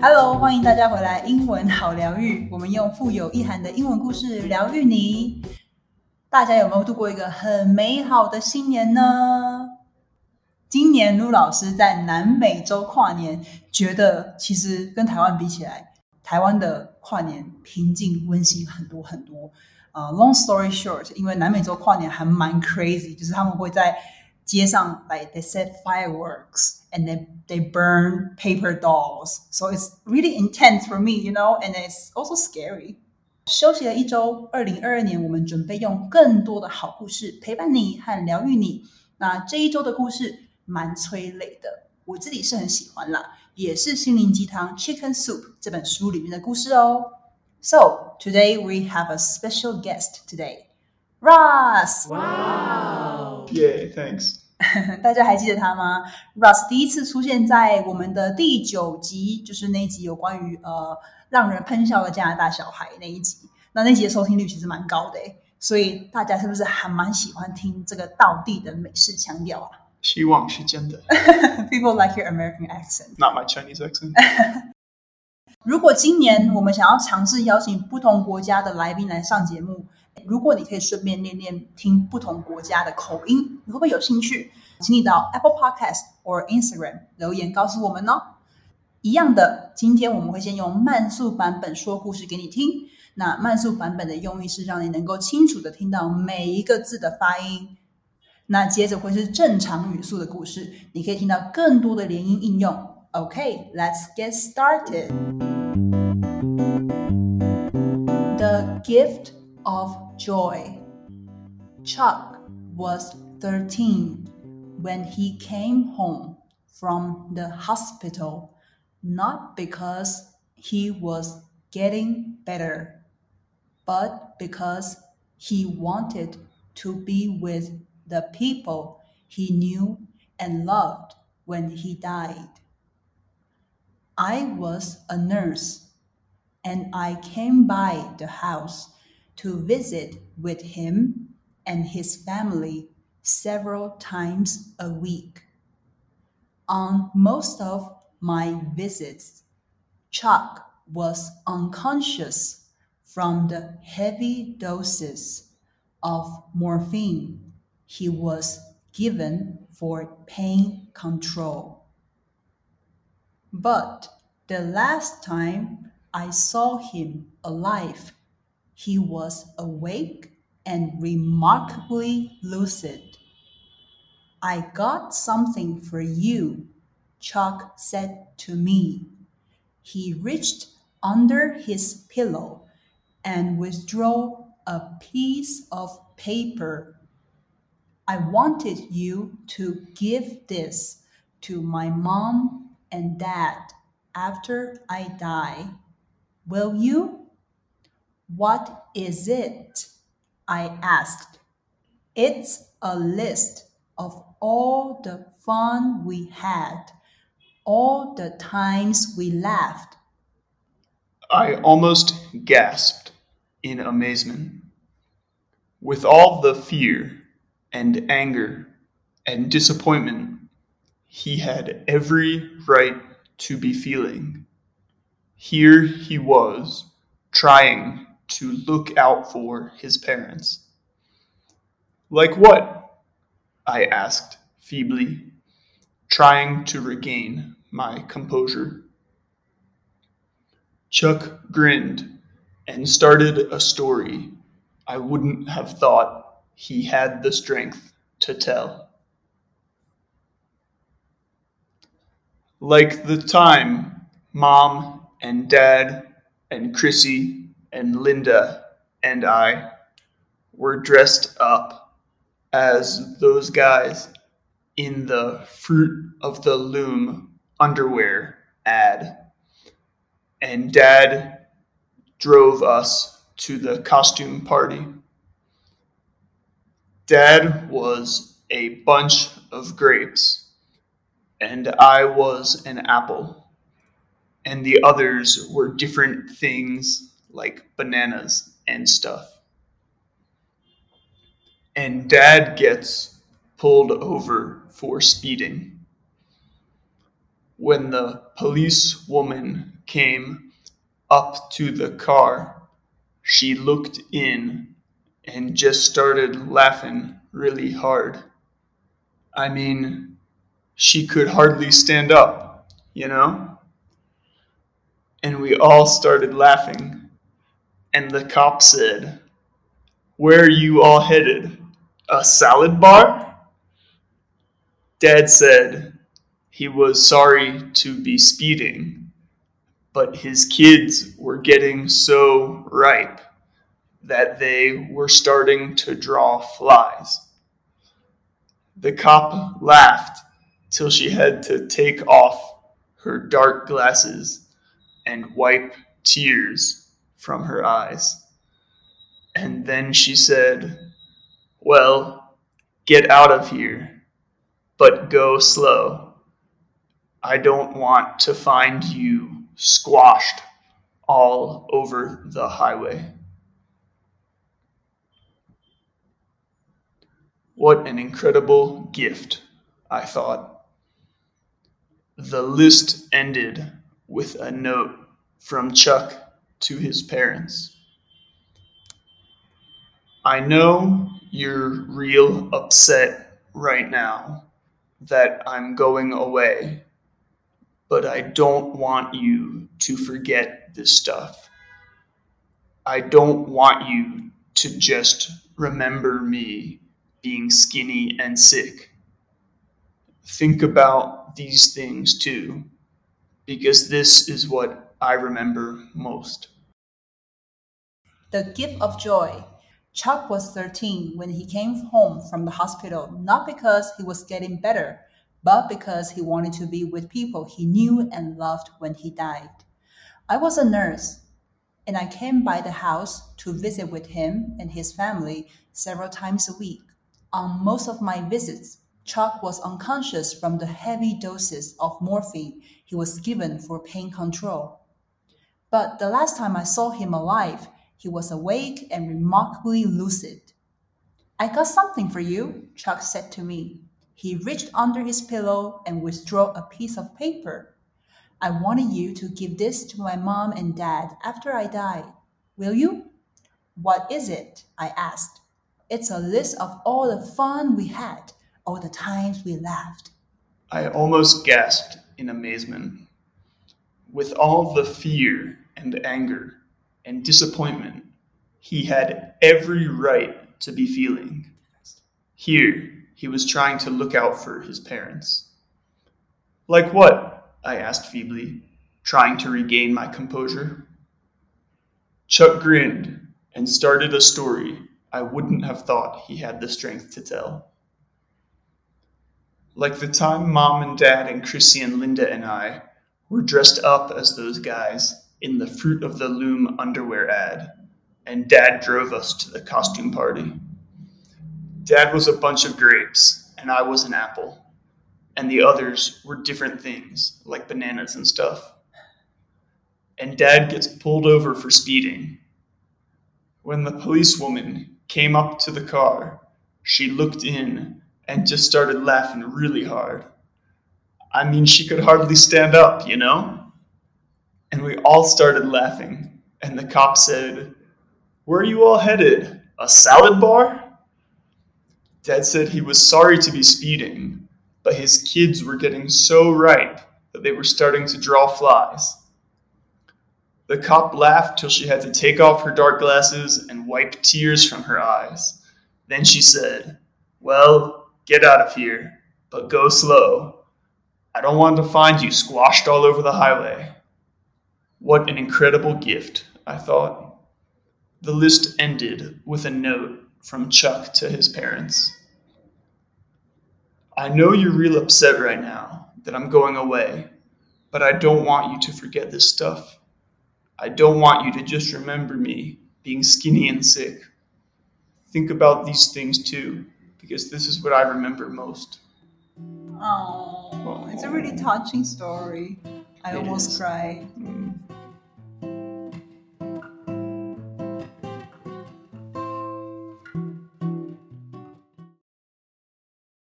Hello，欢迎大家回来，英文好疗愈。我们用富有意涵的英文故事疗愈你。大家有没有度过一个很美好的新年呢？今年陆老师在南美洲跨年，觉得其实跟台湾比起来，台湾的跨年平静温馨很多很多。呃，Long story short，因为南美洲跨年还蛮 crazy，就是他们会在街上，like they set fireworks and then they burn paper dolls. So it's really intense for me, you know, and it's also scary. 休息了一周，二零二二年我们准备用更多的好故事陪伴你和疗愈你。那这一周的故事蛮催泪的，我自己是很喜欢啦，也是心灵鸡汤《Chicken Soup》这本书里面的故事哦。So today we have a special guest today, Ross. Wow! Yay, thanks. 大家还记得他吗？Ross 第一次出现在我们的第九集，就是那一集有关于呃让人喷笑的加拿大小孩那一集。那那集的收听率其实蛮高的，所以大家是不是还蛮喜欢听这个道地的美式腔调啊？希望是真的。People like your American accent, not my Chinese accent. 如果今年我们想要尝试邀请不同国家的来宾来上节目，如果你可以顺便练练听不同国家的口音，你会不会有兴趣？请你到 Apple Podcast 或 Instagram 留言告诉我们哦。一样的，今天我们会先用慢速版本说故事给你听。那慢速版本的用意是让你能够清楚的听到每一个字的发音。那接着会是正常语速的故事，你可以听到更多的连音应用。OK，let's get started. The gift of joy. Chuck was 13 when he came home from the hospital, not because he was getting better, but because he wanted to be with the people he knew and loved when he died. I was a nurse and I came by the house to visit with him and his family several times a week. On most of my visits, Chuck was unconscious from the heavy doses of morphine he was given for pain control. But the last time I saw him alive, he was awake and remarkably lucid. I got something for you, Chuck said to me. He reached under his pillow and withdrew a piece of paper. I wanted you to give this to my mom and dad after I die. Will you? What is it? I asked. It's a list of all the fun we had, all the times we laughed. I almost gasped in amazement. With all the fear and anger and disappointment he had every right to be feeling. Here he was, trying to look out for his parents. Like what? I asked feebly, trying to regain my composure. Chuck grinned and started a story I wouldn't have thought he had the strength to tell. Like the time mom and dad and Chrissy and Linda and I were dressed up as those guys in the Fruit of the Loom underwear ad. And dad drove us to the costume party. Dad was a bunch of grapes and I was an apple, and the others were different things like bananas and stuff. And dad gets pulled over for speeding. when the police woman came up to the car, she looked in and just started laughing really hard. I mean, she could hardly stand up, you know? And we all started laughing. And the cop said, Where are you all headed? A salad bar? Dad said he was sorry to be speeding, but his kids were getting so ripe that they were starting to draw flies. The cop laughed till she had to take off her dark glasses and wipe tears from her eyes. And then she said, Well, get out of here, but go slow. I don't want to find you squashed all over the highway. What an incredible gift, I thought. The list ended with a note from Chuck to his parents. I know you're real upset right now that I'm going away, but I don't want you to forget this stuff. I don't want you to just remember me being skinny and sick. Think about these things too, because this is what I remember most. The gift of joy. Chuck was 13 when he came home from the hospital, not because he was getting better, but because he wanted to be with people he knew and loved when he died. I was a nurse, and I came by the house to visit with him and his family several times a week. On most of my visits, Chuck was unconscious from the heavy doses of morphine he was given for pain control. But the last time I saw him alive, he was awake and remarkably lucid. I got something for you, Chuck said to me. He reached under his pillow and withdrew a piece of paper. I wanted you to give this to my mom and dad after I die. Will you? What is it? I asked. It's a list of all the fun we had, all the times we laughed. I almost gasped in amazement. With all the fear and anger and disappointment he had every right to be feeling, here he was trying to look out for his parents. Like what? I asked feebly, trying to regain my composure. Chuck grinned and started a story I wouldn't have thought he had the strength to tell. Like the time mom and dad and Chrissy and Linda and I were dressed up as those guys in the Fruit of the Loom underwear ad, and dad drove us to the costume party. Dad was a bunch of grapes, and I was an apple, and the others were different things, like bananas and stuff. And dad gets pulled over for speeding. When the policewoman came up to the car. She looked in and just started laughing really hard. I mean, she could hardly stand up, you know? And we all started laughing. And the cop said, Where are you all headed? A salad bar? Dad said he was sorry to be speeding, but his kids were getting so ripe that they were starting to draw flies. The cop laughed till she had to take off her dark glasses and wipe tears from her eyes. Then she said, Well, get out of here, but go slow. I don't want to find you squashed all over the highway. What an incredible gift, I thought. The list ended with a note from Chuck to his parents. I know you're real upset right now that I'm going away, but I don't want you to forget this stuff. I don't want you to just remember me being skinny and sick. Think about these things too, because this is what I remember most. Oh, it's a really touching story. I It almost is. cried. Mm.